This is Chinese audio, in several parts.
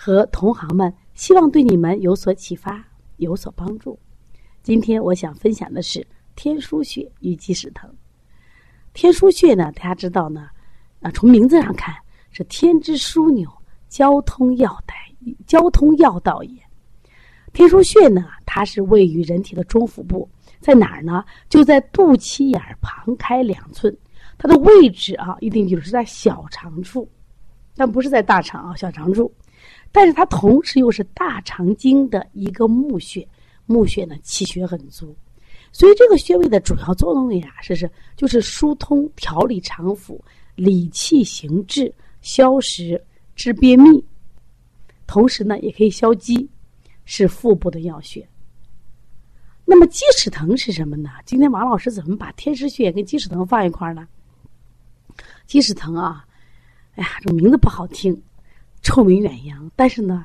和同行们，希望对你们有所启发，有所帮助。今天我想分享的是天枢穴与鸡屎藤。天枢穴呢，大家知道呢，啊，从名字上看是天之枢纽，交通要带，交通要道也。天枢穴呢，它是位于人体的中腹部，在哪儿呢？就在肚脐眼旁开两寸，它的位置啊，一定就是在小肠处，但不是在大肠啊，小肠处。但是它同时又是大肠经的一个募穴，募穴呢气血很足，所以这个穴位的主要作用呀是是就是疏通调理肠腑、理气行滞、消食治便秘，同时呢也可以消积，是腹部的要穴。那么鸡屎藤是什么呢？今天王老师怎么把天师穴跟鸡屎藤放一块儿呢？鸡屎藤啊，哎呀，这名字不好听。臭名远扬，但是呢，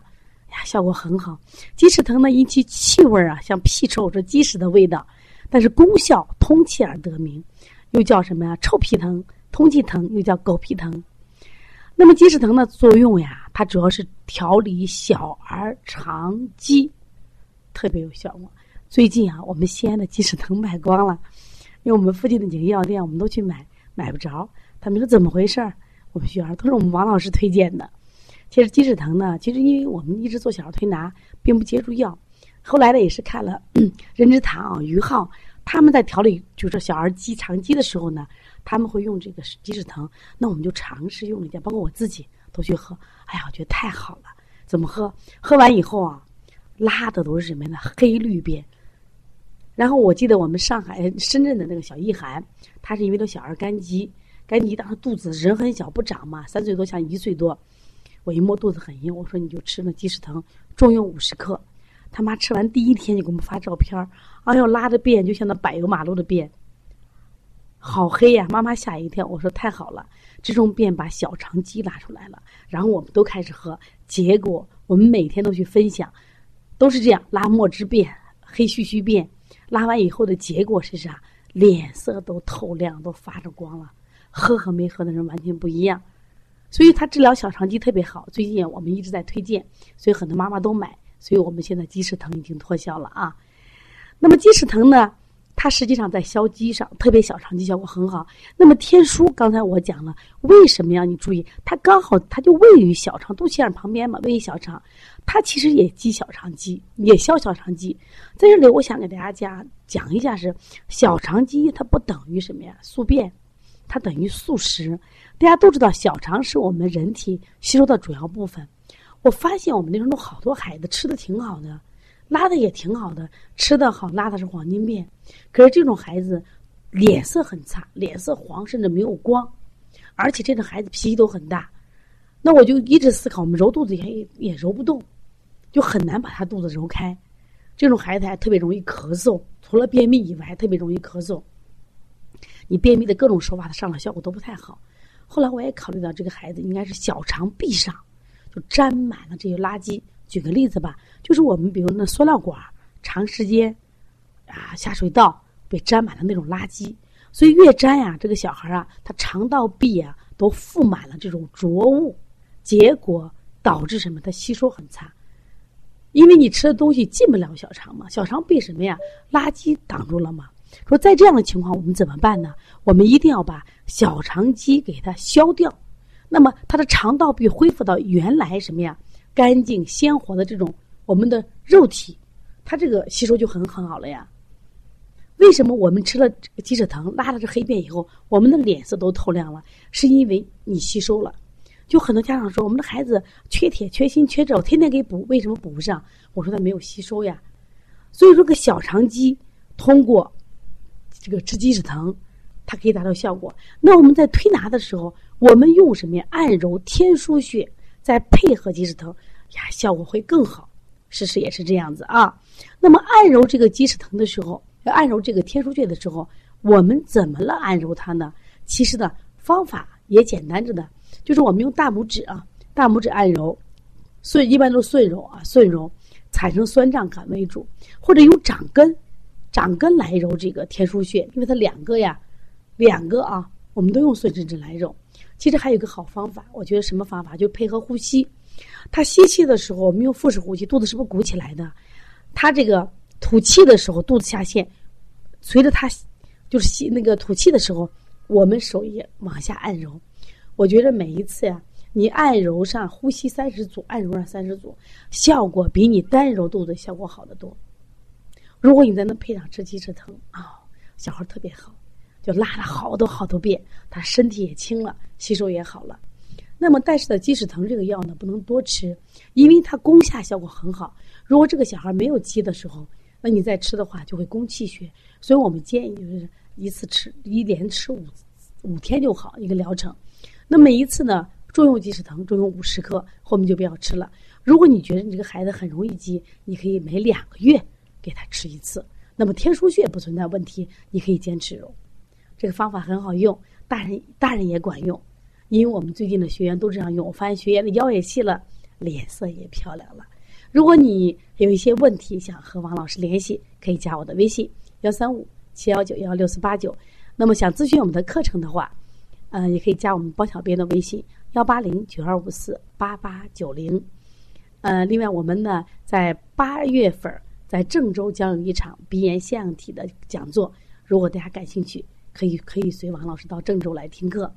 呀，效果很好。鸡屎藤呢，因其气味啊，像屁臭，这鸡屎的味道，但是功效通气而得名，又叫什么呀？臭屁藤、通气藤，又叫狗屁藤。那么鸡屎藤的作用呀，它主要是调理小儿肠积，特别有效果。最近啊，我们西安的鸡屎藤卖光了，因为我们附近的几个药店，我们都去买，买不着。他们说怎么回事儿？我们学儿都是我们王老师推荐的。其实鸡屎藤呢，其实因为我们一直做小儿推拿，并不接触药。后来呢，也是看了 任之堂啊、于浩他们在调理就是小儿积肠积的时候呢，他们会用这个鸡屎藤。那我们就尝试用了一下，包括我自己都去喝。哎呀，我觉得太好了！怎么喝？喝完以后啊，拉的都是什么呢？黑绿便。然后我记得我们上海、深圳的那个小易涵，他是因为都小儿肝积，肝积当时肚子人很小不长嘛，三岁多像一岁多。我一摸肚子很硬，我说你就吃那鸡屎藤，重用五十克。他妈吃完第一天就给我们发照片儿，哎呦拉的便就像那柏油马路的便，好黑呀！妈妈吓一跳。我说太好了，这种便把小肠积拉出来了。然后我们都开始喝，结果我们每天都去分享，都是这样拉墨汁便、黑须须便，拉完以后的结果是啥？脸色都透亮，都发着光了。喝和没喝的人完全不一样。所以它治疗小肠积特别好，最近我们一直在推荐，所以很多妈妈都买。所以我们现在鸡屎藤已经脱销了啊。那么鸡屎藤呢，它实际上在消积上，特别小肠积效果很好。那么天枢刚才我讲了，为什么要你注意？它刚好它就位于小肠肚脐眼旁边嘛，位于小肠，它其实也积小肠积，也消小肠积。在这里，我想给大家讲讲一下是小肠积，它不等于什么呀？宿便，它等于素食。大家都知道，小肠是我们人体吸收的主要部分。我发现我们那时候好多孩子吃的挺好的，拉的也挺好的，吃的好，拉的是黄金便。可是这种孩子脸色很差，脸色黄，甚至没有光，而且这种孩子脾气都很大。那我就一直思考，我们揉肚子也也揉不动，就很难把他肚子揉开。这种孩子还特别容易咳嗽，除了便秘以外，还特别容易咳嗽。你便秘的各种手法，他上了效果都不太好。后来我也考虑到这个孩子应该是小肠壁上就沾满了这些垃圾。举个例子吧，就是我们比如那塑料管长时间啊下水道被沾满了那种垃圾，所以越沾呀，这个小孩啊，他肠道壁啊都覆满了这种浊物，结果导致什么？他吸收很差，因为你吃的东西进不了小肠嘛，小肠被什么呀？垃圾挡住了嘛。说在这样的情况，我们怎么办呢？我们一定要把小肠肌给它消掉，那么它的肠道壁恢复到原来什么呀？干净鲜活的这种我们的肉体，它这个吸收就很很好了呀。为什么我们吃了这个鸡屎藤拉了这黑便以后，我们的脸色都透亮了？是因为你吸收了。就很多家长说，我们的孩子缺铁、缺锌、缺这，我，天天给补，为什么补不上？我说他没有吸收呀。所以说，个小肠肌通过。这个吃鸡屎藤，它可以达到效果。那我们在推拿的时候，我们用什么呀？按揉天枢穴，再配合鸡翅藤，呀，效果会更好。事实也是这样子啊。那么按揉这个鸡翅藤的时候，要按揉这个天枢穴的时候，我们怎么来按揉它呢？其实呢，方法也简单着的，就是我们用大拇指啊，大拇指按揉，顺一般都顺揉啊，顺揉产生酸胀感为主，或者用掌根，掌根来揉这个天枢穴，因为它两个呀，两个啊，我们都用顺时针来揉。其实还有一个好方法，我觉得什么方法？就配合呼吸。他吸气的时候，我们用腹式呼吸，肚子是不是鼓起来的？他这个吐气的时候，肚子下陷。随着他就是吸那个吐气的时候，我们手也往下按揉。我觉得每一次呀，你按揉上呼吸三十组，按揉上三十组，效果比你单揉肚子效果好得多。如果你在那配上吃鸡翅藤啊，小孩特别好。就拉了好多好多遍，他身体也轻了，吸收也好了。那么，但是呢，鸡屎藤这个药呢，不能多吃，因为它攻下效果很好。如果这个小孩没有积的时候，那你再吃的话就会攻气血。所以我们建议就是一次吃，一连吃五五天就好一个疗程。那每一次呢，重用鸡屎藤，重用五十克，后面就不要吃了。如果你觉得你这个孩子很容易积，你可以每两个月给他吃一次。那么天枢穴不存在问题，你可以坚持揉。这个方法很好用，大人大人也管用，因为我们最近的学员都这样用，我发现学员的腰也细了，脸色也漂亮了。如果你有一些问题想和王老师联系，可以加我的微信幺三五七幺九幺六四八九。那么想咨询我们的课程的话，呃，也可以加我们包小编的微信幺八零九二五四八八九零。呃，另外我们呢，在八月份在郑州将有一场鼻炎腺样体的讲座，如果大家感兴趣。可以可以随王老师到郑州来听课。